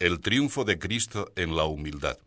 El triunfo de Cristo en la humildad.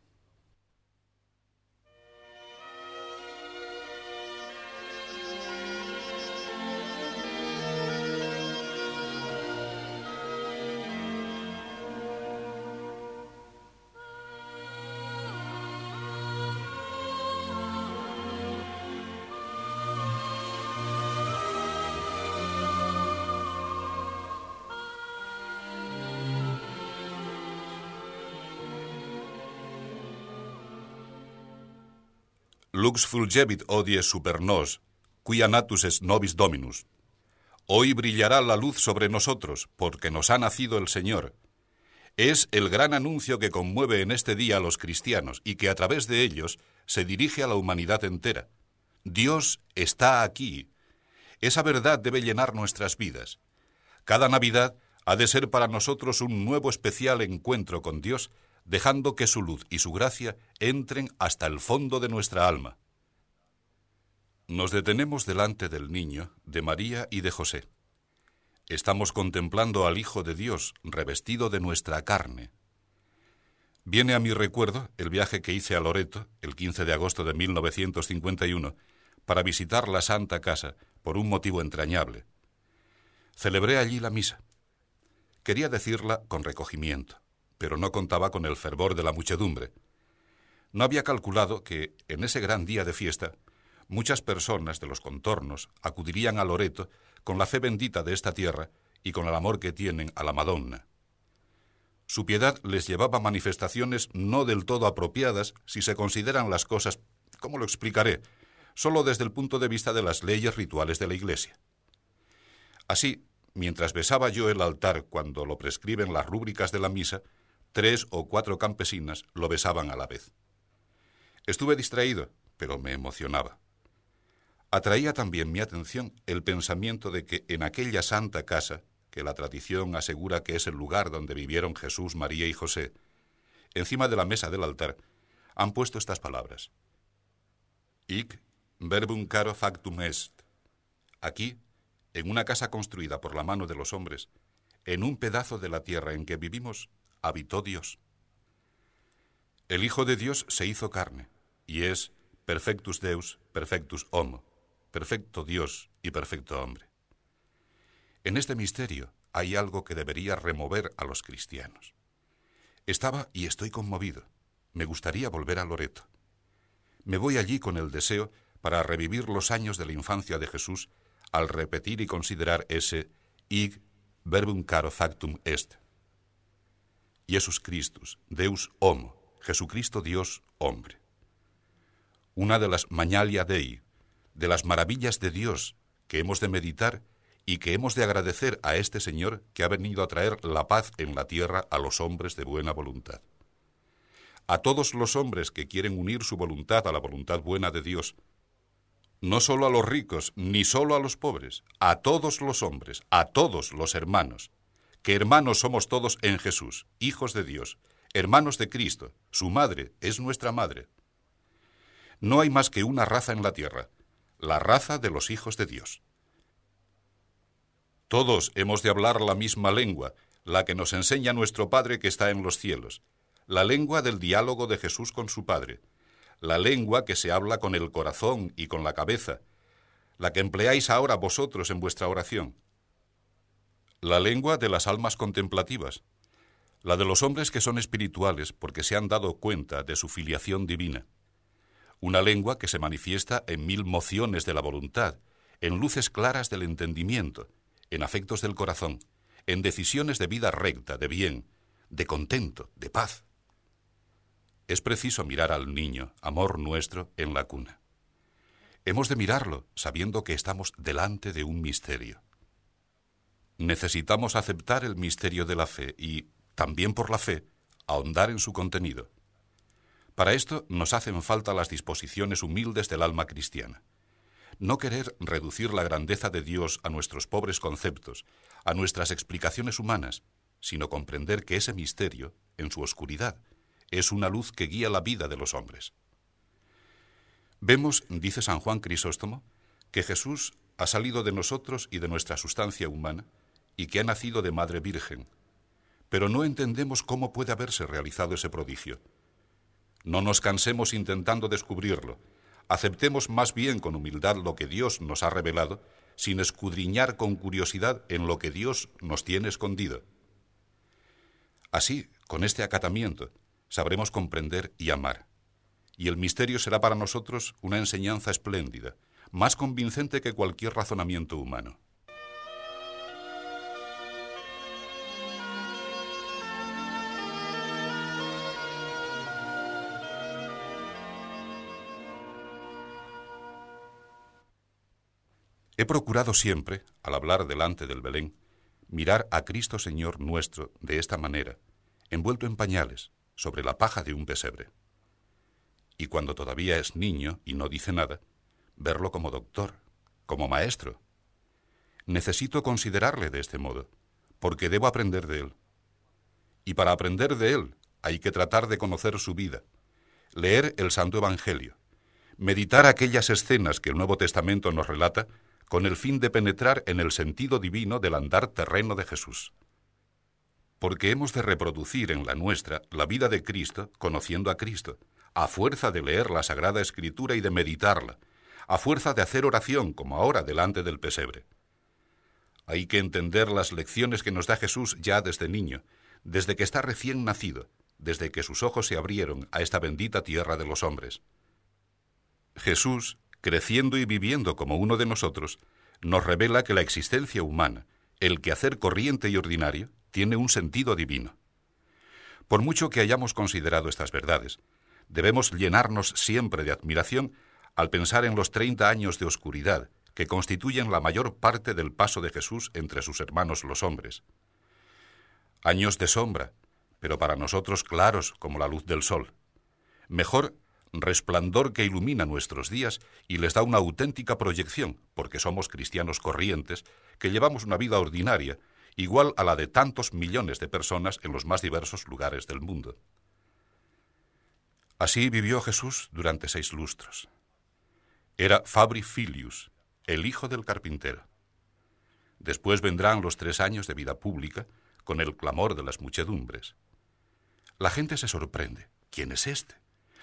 Lux fulgevit odie super nos, quia natus es nobis dominus. Hoy brillará la luz sobre nosotros, porque nos ha nacido el Señor. Es el gran anuncio que conmueve en este día a los cristianos y que a través de ellos se dirige a la humanidad entera. Dios está aquí. Esa verdad debe llenar nuestras vidas. Cada Navidad ha de ser para nosotros un nuevo especial encuentro con Dios dejando que su luz y su gracia entren hasta el fondo de nuestra alma. Nos detenemos delante del niño, de María y de José. Estamos contemplando al Hijo de Dios revestido de nuestra carne. Viene a mi recuerdo el viaje que hice a Loreto el 15 de agosto de 1951 para visitar la Santa Casa por un motivo entrañable. Celebré allí la misa. Quería decirla con recogimiento pero no contaba con el fervor de la muchedumbre. No había calculado que, en ese gran día de fiesta, muchas personas de los contornos acudirían a Loreto con la fe bendita de esta tierra y con el amor que tienen a la Madonna. Su piedad les llevaba manifestaciones no del todo apropiadas si se consideran las cosas, ¿cómo lo explicaré?, solo desde el punto de vista de las leyes rituales de la Iglesia. Así, mientras besaba yo el altar cuando lo prescriben las rúbricas de la misa, Tres o cuatro campesinas lo besaban a la vez. Estuve distraído, pero me emocionaba. Atraía también mi atención el pensamiento de que en aquella santa casa, que la tradición asegura que es el lugar donde vivieron Jesús, María y José, encima de la mesa del altar, han puesto estas palabras. Ic verbum caro factum est. Aquí, en una casa construida por la mano de los hombres, en un pedazo de la tierra en que vivimos, habitó Dios. El Hijo de Dios se hizo carne, y es perfectus Deus, perfectus homo, perfecto Dios y perfecto hombre. En este misterio hay algo que debería remover a los cristianos. Estaba y estoy conmovido. Me gustaría volver a Loreto. Me voy allí con el deseo para revivir los años de la infancia de Jesús al repetir y considerar ese ig verbum caro factum est, Jesus Christus, Deus homo, Jesucristo Dios hombre. Una de las mañalia dei, de las maravillas de Dios que hemos de meditar y que hemos de agradecer a este Señor que ha venido a traer la paz en la tierra a los hombres de buena voluntad. A todos los hombres que quieren unir su voluntad a la voluntad buena de Dios, no solo a los ricos, ni solo a los pobres, a todos los hombres, a todos los hermanos, que hermanos somos todos en Jesús, hijos de Dios, hermanos de Cristo, su madre es nuestra madre. No hay más que una raza en la tierra, la raza de los hijos de Dios. Todos hemos de hablar la misma lengua, la que nos enseña nuestro Padre que está en los cielos, la lengua del diálogo de Jesús con su Padre, la lengua que se habla con el corazón y con la cabeza, la que empleáis ahora vosotros en vuestra oración la lengua de las almas contemplativas, la de los hombres que son espirituales porque se han dado cuenta de su filiación divina, una lengua que se manifiesta en mil mociones de la voluntad, en luces claras del entendimiento, en afectos del corazón, en decisiones de vida recta, de bien, de contento, de paz. Es preciso mirar al niño, amor nuestro, en la cuna. Hemos de mirarlo sabiendo que estamos delante de un misterio. Necesitamos aceptar el misterio de la fe y, también por la fe, ahondar en su contenido. Para esto nos hacen falta las disposiciones humildes del alma cristiana. No querer reducir la grandeza de Dios a nuestros pobres conceptos, a nuestras explicaciones humanas, sino comprender que ese misterio, en su oscuridad, es una luz que guía la vida de los hombres. Vemos, dice San Juan Crisóstomo, que Jesús ha salido de nosotros y de nuestra sustancia humana y que ha nacido de Madre Virgen. pero no entendemos cómo puede haberse realizado ese prodigio. No nos cansemos intentando descubrirlo, aceptemos más bien con humildad lo que Dios nos ha revelado, sin escudriñar con curiosidad en lo que Dios nos tiene escondido. Así, con este acatamiento, sabremos comprender y amar. Y el misterio será para nosotros una enseñanza espléndida, más convincente que cualquier razonamiento humano. He procurado siempre, al hablar delante del Belén, mirar a Cristo Señor nuestro de esta manera, envuelto en pañales, sobre la paja de un pesebre. Y cuando todavía es niño y no dice nada, verlo como doctor, como maestro. Necesito considerarle de este modo, porque debo aprender de él. Y para aprender de él hay que tratar de conocer su vida, leer el Santo Evangelio, meditar aquellas escenas que el Nuevo Testamento nos relata con el fin de penetrar en el sentido divino del andar terreno de Jesús. Porque hemos de reproducir en la nuestra la vida de Cristo conociendo a Cristo, a fuerza de leer la Sagrada Escritura y de meditarla, a fuerza de hacer oración como ahora delante del pesebre. Hay que entender las lecciones que nos da Jesús ya desde niño, desde que está recién nacido, desde que sus ojos se abrieron a esta bendita tierra de los hombres. Jesús creciendo y viviendo como uno de nosotros, nos revela que la existencia humana, el quehacer corriente y ordinario, tiene un sentido divino. Por mucho que hayamos considerado estas verdades, debemos llenarnos siempre de admiración al pensar en los treinta años de oscuridad que constituyen la mayor parte del paso de Jesús entre sus hermanos los hombres. Años de sombra, pero para nosotros claros como la luz del sol. Mejor resplandor que ilumina nuestros días y les da una auténtica proyección, porque somos cristianos corrientes, que llevamos una vida ordinaria, igual a la de tantos millones de personas en los más diversos lugares del mundo. Así vivió Jesús durante seis lustros. Era Fabri Filius, el hijo del carpintero. Después vendrán los tres años de vida pública, con el clamor de las muchedumbres. La gente se sorprende. ¿Quién es este?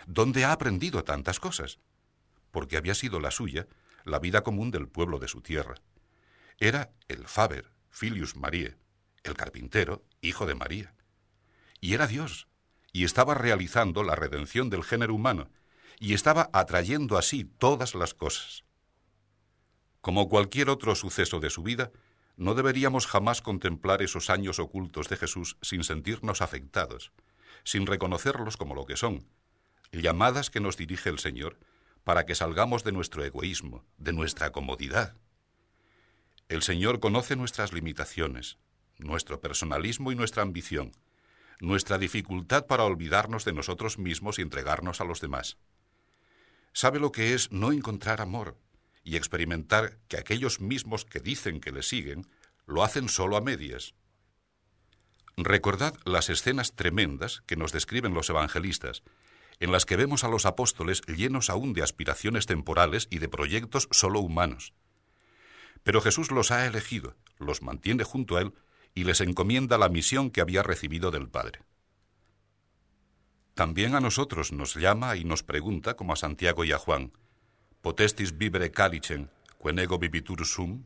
¿Dónde ha aprendido tantas cosas? Porque había sido la suya la vida común del pueblo de su tierra. Era el Faber, Filius Marie, el carpintero, hijo de María. Y era Dios, y estaba realizando la redención del género humano, y estaba atrayendo así todas las cosas. Como cualquier otro suceso de su vida, no deberíamos jamás contemplar esos años ocultos de Jesús sin sentirnos afectados, sin reconocerlos como lo que son, llamadas que nos dirige el Señor para que salgamos de nuestro egoísmo, de nuestra comodidad. El Señor conoce nuestras limitaciones, nuestro personalismo y nuestra ambición, nuestra dificultad para olvidarnos de nosotros mismos y entregarnos a los demás. Sabe lo que es no encontrar amor y experimentar que aquellos mismos que dicen que le siguen lo hacen solo a medias. Recordad las escenas tremendas que nos describen los evangelistas en las que vemos a los apóstoles llenos aún de aspiraciones temporales y de proyectos solo humanos. Pero Jesús los ha elegido, los mantiene junto a Él y les encomienda la misión que había recibido del Padre. También a nosotros nos llama y nos pregunta, como a Santiago y a Juan, ¿Potestis vivere calicen, quenego vivitur sum?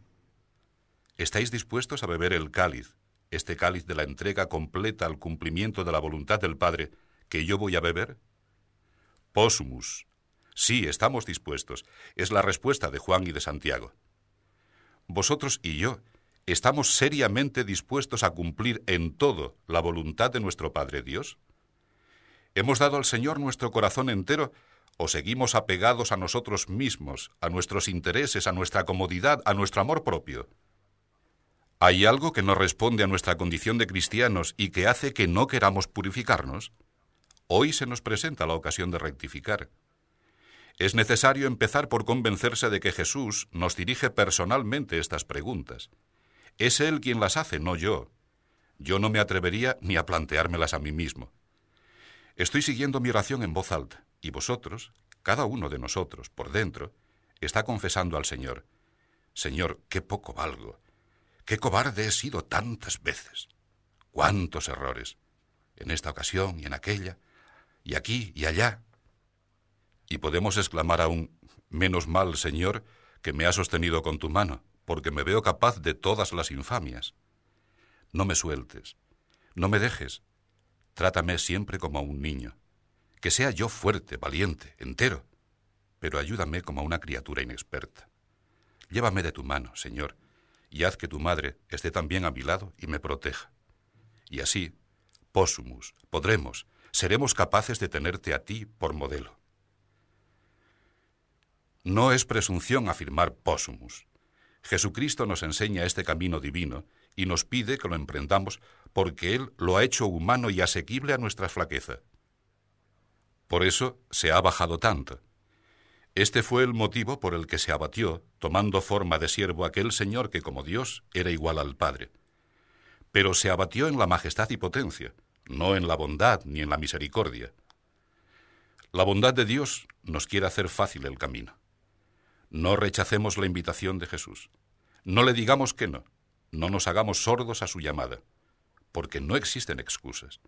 ¿Estáis dispuestos a beber el cáliz, este cáliz de la entrega completa al cumplimiento de la voluntad del Padre, que yo voy a beber? Posumus. Sí, estamos dispuestos. Es la respuesta de Juan y de Santiago. Vosotros y yo estamos seriamente dispuestos a cumplir en todo la voluntad de nuestro Padre Dios. ¿Hemos dado al Señor nuestro corazón entero o seguimos apegados a nosotros mismos, a nuestros intereses, a nuestra comodidad, a nuestro amor propio? ¿Hay algo que no responde a nuestra condición de cristianos y que hace que no queramos purificarnos? Hoy se nos presenta la ocasión de rectificar. Es necesario empezar por convencerse de que Jesús nos dirige personalmente estas preguntas. Es Él quien las hace, no yo. Yo no me atrevería ni a planteármelas a mí mismo. Estoy siguiendo mi oración en voz alta, y vosotros, cada uno de nosotros, por dentro, está confesando al Señor, Señor, qué poco valgo, qué cobarde he sido tantas veces. cuántos errores, en esta ocasión y en aquella, y aquí y allá. Y podemos exclamar aún, menos mal, Señor, que me has sostenido con tu mano, porque me veo capaz de todas las infamias. No me sueltes, no me dejes, trátame siempre como a un niño, que sea yo fuerte, valiente, entero, pero ayúdame como a una criatura inexperta. Llévame de tu mano, Señor, y haz que tu madre esté también a mi lado y me proteja. Y así, pósumus, podremos, seremos capaces de tenerte a ti por modelo. No es presunción afirmar pósumus. Jesucristo nos enseña este camino divino y nos pide que lo emprendamos porque Él lo ha hecho humano y asequible a nuestra flaqueza. Por eso se ha bajado tanto. Este fue el motivo por el que se abatió, tomando forma de siervo aquel Señor que como Dios era igual al Padre. Pero se abatió en la majestad y potencia, no en la bondad ni en la misericordia. La bondad de Dios nos quiere hacer fácil el camino. No rechacemos la invitación de Jesús. No le digamos que no. No nos hagamos sordos a su llamada, porque no existen excusas.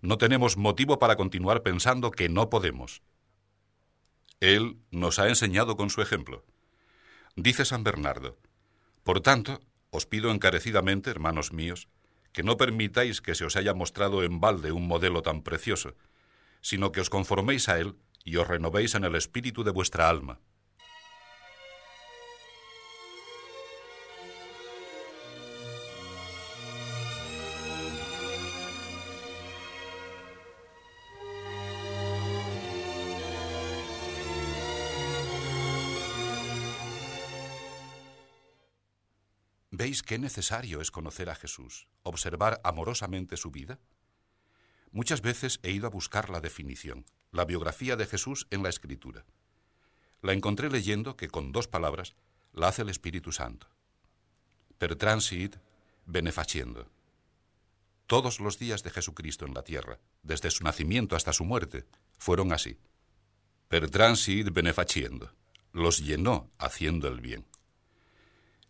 No tenemos motivo para continuar pensando que no podemos. Él nos ha enseñado con su ejemplo. Dice San Bernardo, Por tanto, os pido encarecidamente, hermanos míos, que no permitáis que se os haya mostrado en balde un modelo tan precioso, sino que os conforméis a él y os renovéis en el espíritu de vuestra alma ¿Veis qué necesario es conocer a Jesús, observar amorosamente su vida? Muchas veces he ido a buscar la definición, la biografía de Jesús en la Escritura. La encontré leyendo que con dos palabras la hace el Espíritu Santo. Per transit benefaciendo. Todos los días de Jesucristo en la tierra, desde su nacimiento hasta su muerte, fueron así. Per transit benefaciendo. Los llenó haciendo el bien.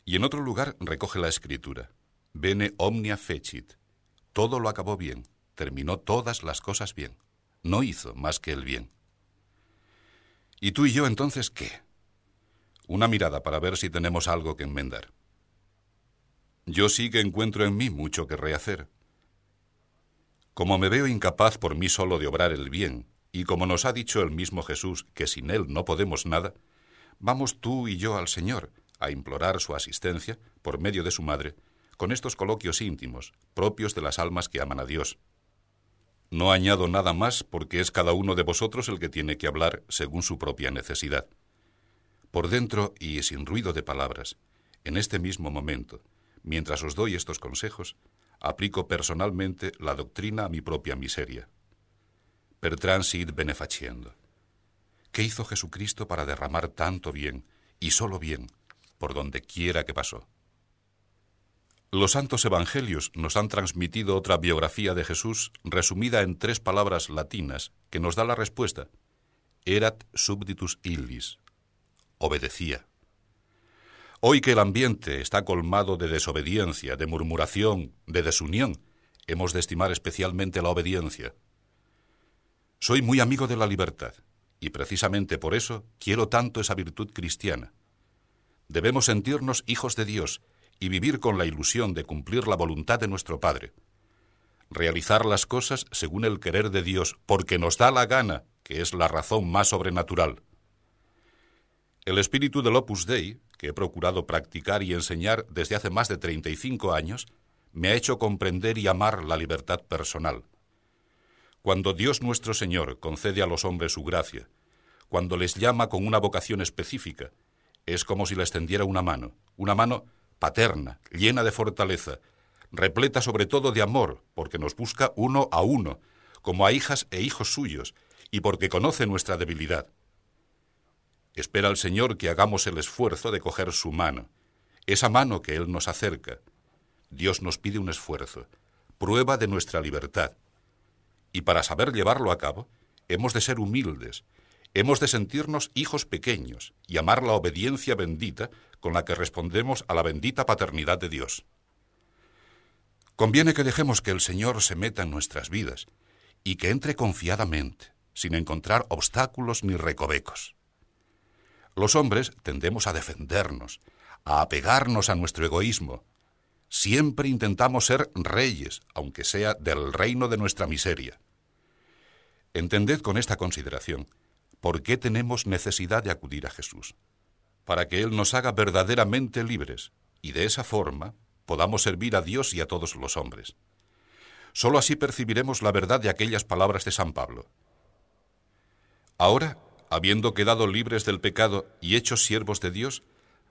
Y en otro lugar recoge la escritura. Bene omnia fecit. Todo lo acabó bien, terminó todas las cosas bien. No hizo más que el bien. ¿Y tú y yo entonces qué? Una mirada para ver si tenemos algo que enmendar. Yo sí que encuentro en mí mucho que rehacer. Como me veo incapaz por mí solo de obrar el bien, y como nos ha dicho el mismo Jesús que sin Él no podemos nada, vamos tú y yo al Señor, a implorar su asistencia, por medio de su madre, con estos coloquios íntimos, propios de las almas que aman a Dios. No añado nada más porque es cada uno de vosotros el que tiene que hablar según su propia necesidad. Por dentro y sin ruido de palabras, en este mismo momento, mientras os doy estos consejos, aplico personalmente la doctrina a mi propia miseria. Per transit benefaciendo. ¿Qué hizo Jesucristo para derramar tanto bien, y solo bien, por donde quiera que pasó. Los santos evangelios nos han transmitido otra biografía de Jesús resumida en tres palabras latinas que nos da la respuesta. Erat subditus illis. Obedecía. Hoy que el ambiente está colmado de desobediencia, de murmuración, de desunión, hemos de estimar especialmente la obediencia. Soy muy amigo de la libertad, y precisamente por eso quiero tanto esa virtud cristiana. Debemos sentirnos hijos de Dios y vivir con la ilusión de cumplir la voluntad de nuestro Padre. Realizar las cosas según el querer de Dios, porque nos da la gana, que es la razón más sobrenatural. El espíritu del Opus Dei, que he procurado practicar y enseñar desde hace más de 35 años, me ha hecho comprender y amar la libertad personal. Cuando Dios nuestro Señor concede a los hombres su gracia, cuando les llama con una vocación específica, es como si le extendiera una mano, una mano paterna, llena de fortaleza, repleta sobre todo de amor, porque nos busca uno a uno, como a hijas e hijos suyos, y porque conoce nuestra debilidad. Espera al Señor que hagamos el esfuerzo de coger su mano, esa mano que Él nos acerca. Dios nos pide un esfuerzo, prueba de nuestra libertad. Y para saber llevarlo a cabo, hemos de ser humildes, Hemos de sentirnos hijos pequeños y amar la obediencia bendita con la que respondemos a la bendita paternidad de Dios. Conviene que dejemos que el Señor se meta en nuestras vidas y que entre confiadamente, sin encontrar obstáculos ni recovecos. Los hombres tendemos a defendernos, a apegarnos a nuestro egoísmo. Siempre intentamos ser reyes, aunque sea del reino de nuestra miseria. Entended con esta consideración por qué tenemos necesidad de acudir a Jesús, para que Él nos haga verdaderamente libres y de esa forma podamos servir a Dios y a todos los hombres. Solo así percibiremos la verdad de aquellas palabras de San Pablo. Ahora, habiendo quedado libres del pecado y hechos siervos de Dios,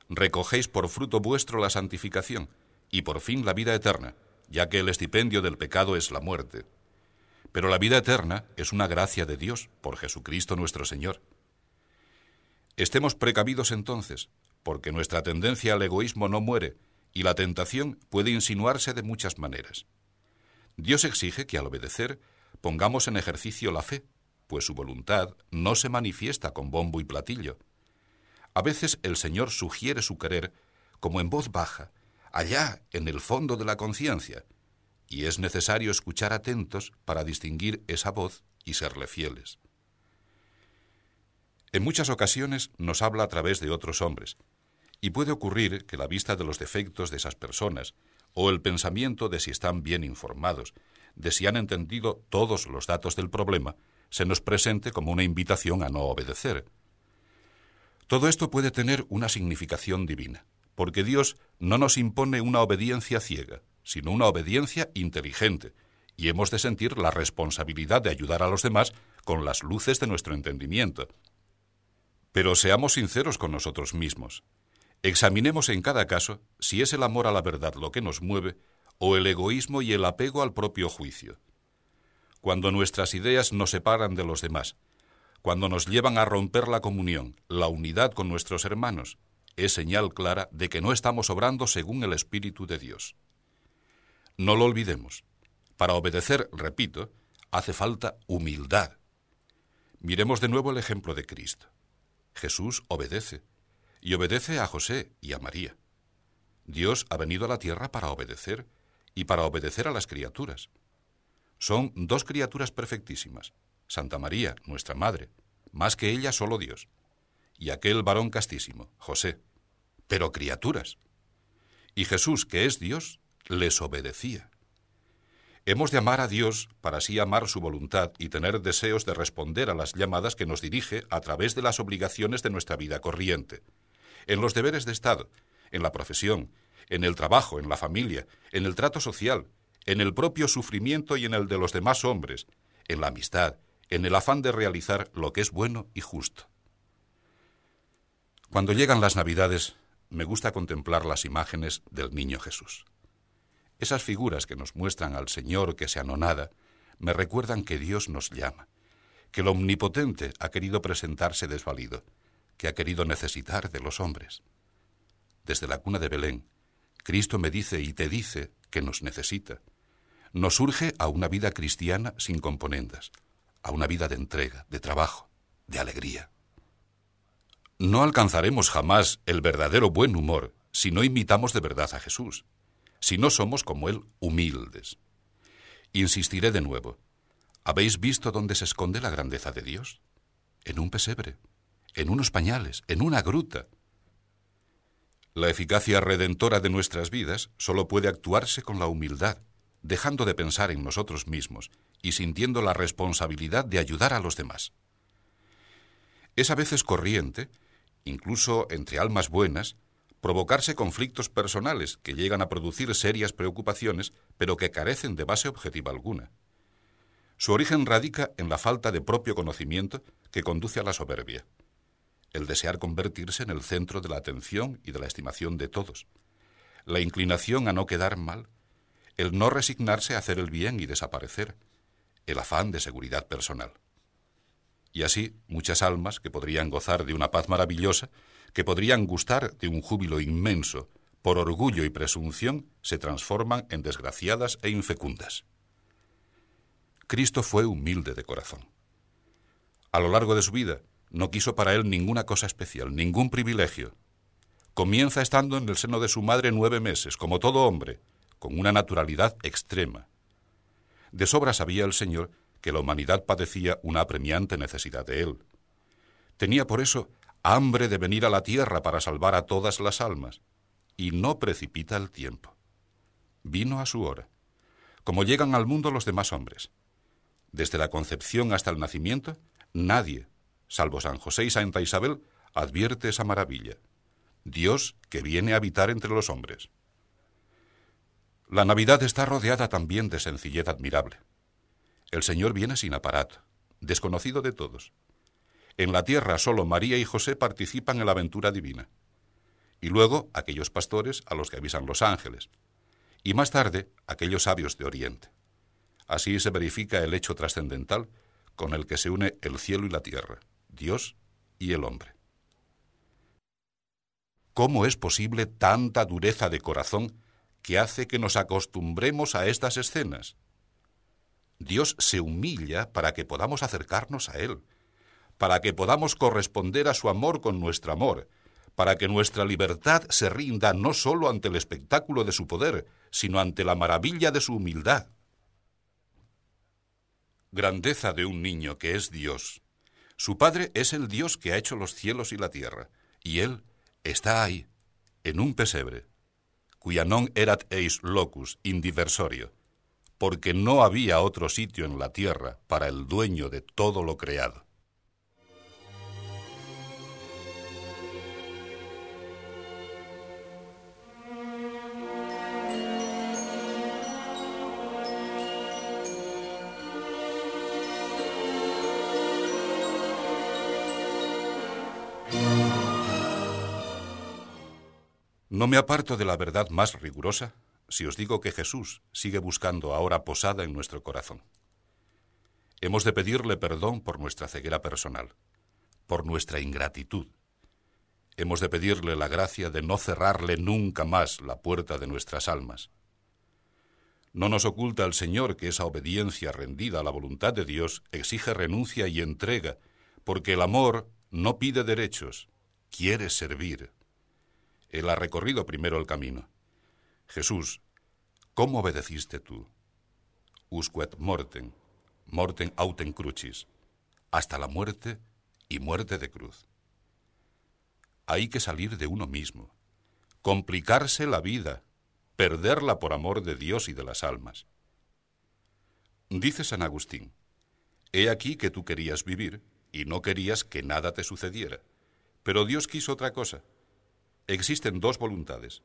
recogéis por fruto vuestro la santificación y por fin la vida eterna, ya que el estipendio del pecado es la muerte. Pero la vida eterna es una gracia de Dios por Jesucristo nuestro Señor. Estemos precavidos entonces, porque nuestra tendencia al egoísmo no muere y la tentación puede insinuarse de muchas maneras. Dios exige que al obedecer pongamos en ejercicio la fe, pues su voluntad no se manifiesta con bombo y platillo. A veces el Señor sugiere su querer como en voz baja, allá en el fondo de la conciencia, y es necesario escuchar atentos para distinguir esa voz y serle fieles. En muchas ocasiones nos habla a través de otros hombres, y puede ocurrir que la vista de los defectos de esas personas, o el pensamiento de si están bien informados, de si han entendido todos los datos del problema, se nos presente como una invitación a no obedecer. Todo esto puede tener una significación divina, porque Dios no nos impone una obediencia ciega, sino una obediencia inteligente, y hemos de sentir la responsabilidad de ayudar a los demás con las luces de nuestro entendimiento. Pero seamos sinceros con nosotros mismos. Examinemos en cada caso si es el amor a la verdad lo que nos mueve o el egoísmo y el apego al propio juicio. Cuando nuestras ideas nos separan de los demás, cuando nos llevan a romper la comunión, la unidad con nuestros hermanos, es señal clara de que no estamos obrando según el Espíritu de Dios. No lo olvidemos. Para obedecer, repito, hace falta humildad. Miremos de nuevo el ejemplo de Cristo. Jesús obedece, y obedece a José y a María. Dios ha venido a la tierra para obedecer y para obedecer a las criaturas. Son dos criaturas perfectísimas, Santa María, nuestra Madre, más que ella solo Dios, y aquel varón castísimo, José, pero criaturas. Y Jesús, que es Dios, les obedecía. Hemos de amar a Dios para así amar su voluntad y tener deseos de responder a las llamadas que nos dirige a través de las obligaciones de nuestra vida corriente, en los deberes de Estado, en la profesión, en el trabajo, en la familia, en el trato social, en el propio sufrimiento y en el de los demás hombres, en la amistad, en el afán de realizar lo que es bueno y justo. Cuando llegan las Navidades, me gusta contemplar las imágenes del Niño Jesús. Esas figuras que nos muestran al Señor que se anonada me recuerdan que Dios nos llama, que el Omnipotente ha querido presentarse desvalido, que ha querido necesitar de los hombres. Desde la cuna de Belén, Cristo me dice y te dice que nos necesita. Nos urge a una vida cristiana sin componendas, a una vida de entrega, de trabajo, de alegría. No alcanzaremos jamás el verdadero buen humor si no imitamos de verdad a Jesús, si no somos como Él humildes. Insistiré de nuevo. ¿Habéis visto dónde se esconde la grandeza de Dios? En un pesebre, en unos pañales, en una gruta. La eficacia redentora de nuestras vidas solo puede actuarse con la humildad, dejando de pensar en nosotros mismos y sintiendo la responsabilidad de ayudar a los demás. Es a veces corriente, incluso entre almas buenas, provocarse conflictos personales que llegan a producir serias preocupaciones, pero que carecen de base objetiva alguna. Su origen radica en la falta de propio conocimiento que conduce a la soberbia, el desear convertirse en el centro de la atención y de la estimación de todos, la inclinación a no quedar mal, el no resignarse a hacer el bien y desaparecer, el afán de seguridad personal. Y así muchas almas que podrían gozar de una paz maravillosa que podrían gustar de un júbilo inmenso, por orgullo y presunción, se transforman en desgraciadas e infecundas. Cristo fue humilde de corazón. A lo largo de su vida, no quiso para él ninguna cosa especial, ningún privilegio. Comienza estando en el seno de su madre nueve meses, como todo hombre, con una naturalidad extrema. De sobra sabía el Señor que la humanidad padecía una apremiante necesidad de Él. Tenía por eso hambre de venir a la tierra para salvar a todas las almas, y no precipita el tiempo. Vino a su hora, como llegan al mundo los demás hombres. Desde la concepción hasta el nacimiento, nadie, salvo San José y Santa Isabel, advierte esa maravilla. Dios que viene a habitar entre los hombres. La Navidad está rodeada también de sencillez admirable. El Señor viene sin aparato, desconocido de todos. En la tierra solo María y José participan en la aventura divina. Y luego aquellos pastores a los que avisan los ángeles. Y más tarde aquellos sabios de Oriente. Así se verifica el hecho trascendental con el que se une el cielo y la tierra, Dios y el hombre. ¿Cómo es posible tanta dureza de corazón que hace que nos acostumbremos a estas escenas? Dios se humilla para que podamos acercarnos a Él, para que podamos corresponder a su amor con nuestro amor, para que nuestra libertad se rinda no sólo ante el espectáculo de su poder, sino ante la maravilla de su humildad. Grandeza de un niño que es Dios. Su Padre es el Dios que ha hecho los cielos y la tierra, y Él está ahí, en un pesebre, cuya non erat eis locus indiversorio, porque no había otro sitio en la tierra para el dueño de todo lo creado. No me aparto de la verdad más rigurosa si os digo que Jesús sigue buscando ahora posada en nuestro corazón. Hemos de pedirle perdón por nuestra ceguera personal, por nuestra ingratitud. Hemos de pedirle la gracia de no cerrarle nunca más la puerta de nuestras almas. No nos oculta el Señor que esa obediencia rendida a la voluntad de Dios exige renuncia y entrega, porque el amor no pide derechos, quiere servir. Él ha recorrido primero el camino. Jesús, ¿cómo obedeciste tú? Usquet morten, morten autem crucis, hasta la muerte y muerte de cruz. Hay que salir de uno mismo, complicarse la vida, perderla por amor de Dios y de las almas. Dice San Agustín, He aquí que tú querías vivir y no querías que nada te sucediera, pero Dios quiso otra cosa Existen dos voluntades.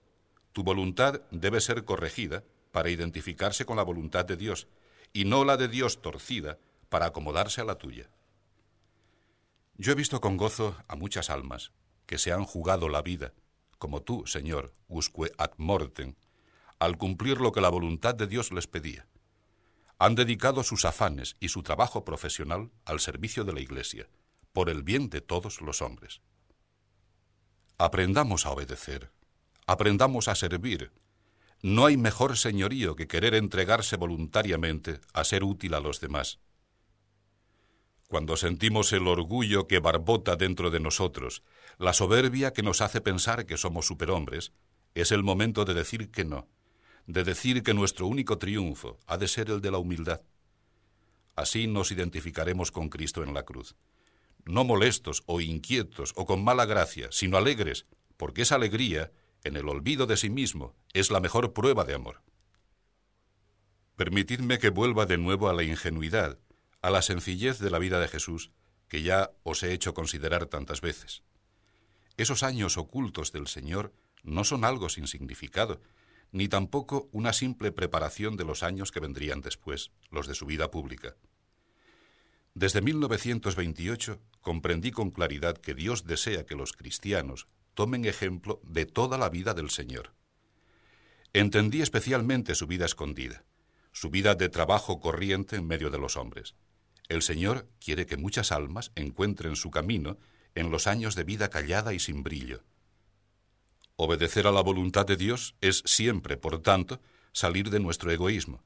Tu voluntad debe ser corregida para identificarse con la voluntad de Dios y no la de Dios torcida para acomodarse a la tuya. Yo he visto con gozo a muchas almas que se han jugado la vida, como tú, Señor, usque ad mortem, al cumplir lo que la voluntad de Dios les pedía. Han dedicado sus afanes y su trabajo profesional al servicio de la Iglesia, por el bien de todos los hombres. Aprendamos a obedecer, aprendamos a servir. No hay mejor señorío que querer entregarse voluntariamente a ser útil a los demás. Cuando sentimos el orgullo que barbota dentro de nosotros, la soberbia que nos hace pensar que somos superhombres, es el momento de decir que no, de decir que nuestro único triunfo ha de ser el de la humildad. Así nos identificaremos con Cristo en la cruz no molestos o inquietos o con mala gracia, sino alegres, porque esa alegría, en el olvido de sí mismo, es la mejor prueba de amor. Permitidme que vuelva de nuevo a la ingenuidad, a la sencillez de la vida de Jesús, que ya os he hecho considerar tantas veces. Esos años ocultos del Señor no son algo sin significado, ni tampoco una simple preparación de los años que vendrían después, los de su vida pública. Desde 1928 comprendí con claridad que Dios desea que los cristianos tomen ejemplo de toda la vida del Señor. Entendí especialmente su vida escondida, su vida de trabajo corriente en medio de los hombres. El Señor quiere que muchas almas encuentren su camino en los años de vida callada y sin brillo. Obedecer a la voluntad de Dios es siempre, por tanto, salir de nuestro egoísmo,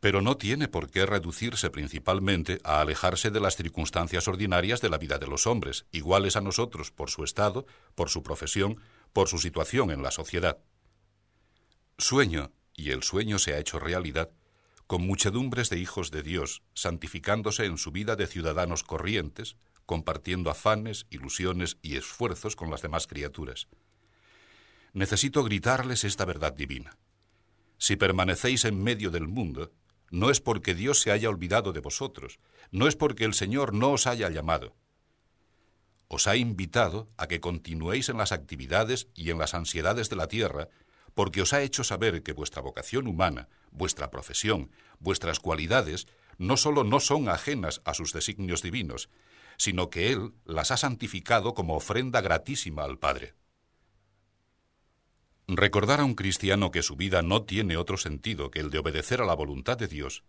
pero no tiene por qué reducirse principalmente a alejarse de las circunstancias ordinarias de la vida de los hombres, iguales a nosotros por su estado, por su profesión, por su situación en la sociedad. Sueño, y el sueño se ha hecho realidad, con muchedumbres de hijos de Dios, santificándose en su vida de ciudadanos corrientes, compartiendo afanes, ilusiones y esfuerzos con las demás criaturas. Necesito gritarles esta verdad divina. Si permanecéis en medio del mundo, no es porque Dios se haya olvidado de vosotros, no es porque el Señor no os haya llamado. Os ha invitado a que continuéis en las actividades y en las ansiedades de la tierra, porque os ha hecho saber que vuestra vocación humana, vuestra profesión, vuestras cualidades, no sólo no son ajenas a sus designios divinos, sino que Él las ha santificado como ofrenda gratísima al Padre. Recordar a un cristiano que su vida no tiene otro sentido que el de obedecer a la voluntad de Dios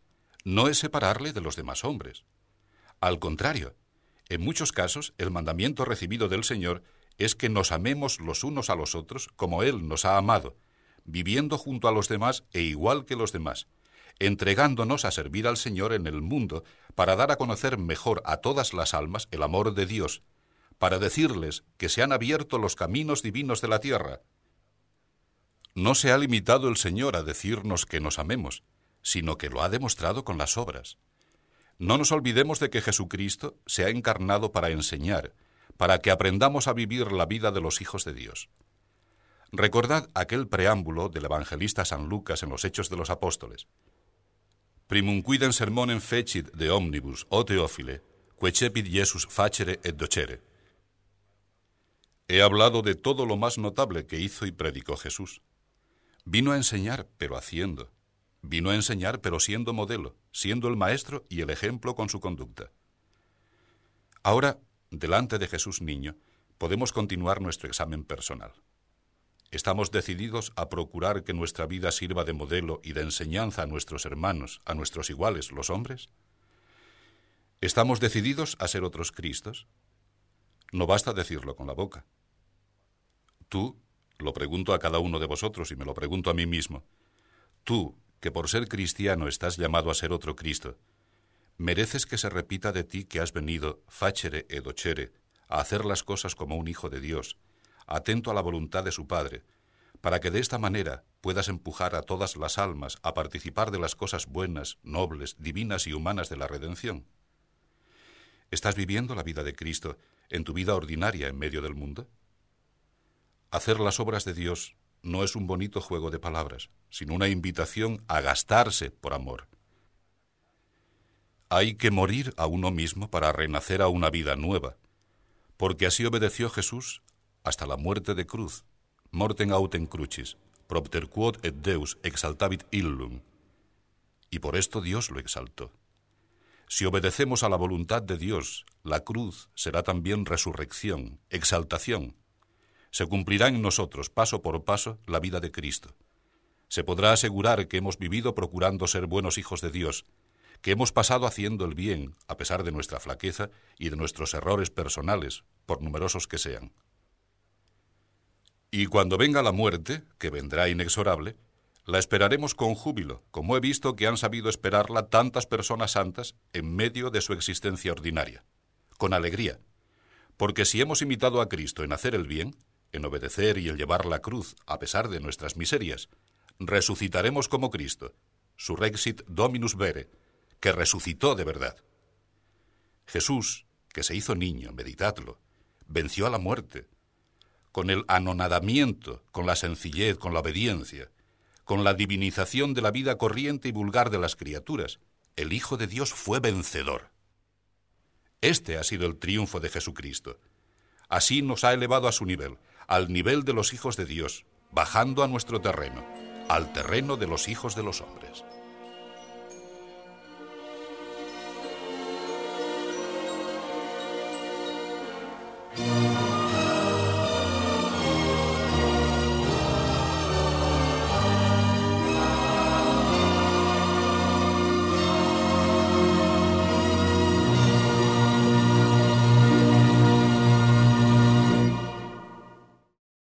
no es separarle de los demás hombres. Al contrario, en muchos casos el mandamiento recibido del Señor es que nos amemos los unos a los otros como Él nos ha amado, viviendo junto a los demás e igual que los demás, entregándonos a servir al Señor en el mundo para dar a conocer mejor a todas las almas el amor de Dios, para decirles que se han abierto los caminos divinos de la tierra. No se ha limitado el Señor a decirnos que nos amemos, sino que lo ha demostrado con las obras. No nos olvidemos de que Jesucristo se ha encarnado para enseñar, para que aprendamos a vivir la vida de los hijos de Dios. Recordad aquel preámbulo del evangelista San Lucas en los Hechos de los Apóstoles. Primum quidem sermonem fecit de omnibus, o Teófile, quecepit Jesus facere et docere. He hablado de todo lo más notable que hizo y predicó Jesús. Vino a enseñar, pero haciendo. Vino a enseñar, pero siendo modelo, siendo el maestro y el ejemplo con su conducta. Ahora, delante de Jesús niño, podemos continuar nuestro examen personal. Estamos decididos a procurar que nuestra vida sirva de modelo y de enseñanza a nuestros hermanos, a nuestros iguales, los hombres. ¿Estamos decididos a ser otros Cristos? No basta decirlo con la boca. Tú, lo pregunto a cada uno de vosotros y me lo pregunto a mí mismo, tú, que por ser cristiano estás llamado a ser otro Cristo, mereces que se repita de ti que has venido, facere ed docere, a hacer las cosas como un hijo de Dios, atento a la voluntad de su Padre, para que de esta manera puedas empujar a todas las almas a participar de las cosas buenas, nobles, divinas y humanas de la redención. ¿Estás viviendo la vida de Cristo en tu vida ordinaria en medio del mundo? Hacer las obras de Dios no es un bonito juego de palabras, sino una invitación a gastarse por amor. Hay que morir a uno mismo para renacer a una vida nueva, porque así obedeció Jesús hasta la muerte de cruz, morten autem crucis, propter quod et Deus exaltavit illum. Y por esto Dios lo exaltó. Si obedecemos a la voluntad de Dios, la cruz será también resurrección, exaltación. Se cumplirá en nosotros, paso por paso, la vida de Cristo. Se podrá asegurar que hemos vivido procurando ser buenos hijos de Dios, que hemos pasado haciendo el bien, a pesar de nuestra flaqueza y de nuestros errores personales, por numerosos que sean. Y cuando venga la muerte, que vendrá inexorable, la esperaremos con júbilo, como he visto que han sabido esperarla tantas personas santas en medio de su existencia ordinaria, con alegría, porque si hemos imitado a Cristo en hacer el bien, en obedecer y en llevar la cruz a pesar de nuestras miserias, resucitaremos como Cristo, su rexit dominus vere, que resucitó de verdad. Jesús, que se hizo niño, meditadlo, venció a la muerte, con el anonadamiento, con la sencillez, con la obediencia, con la divinización de la vida corriente y vulgar de las criaturas, el Hijo de Dios fue vencedor. Este ha sido el triunfo de Jesucristo. Así nos ha elevado a su nivel, al nivel de los hijos de Dios, bajando a nuestro terreno, al terreno de los hijos de los hombres.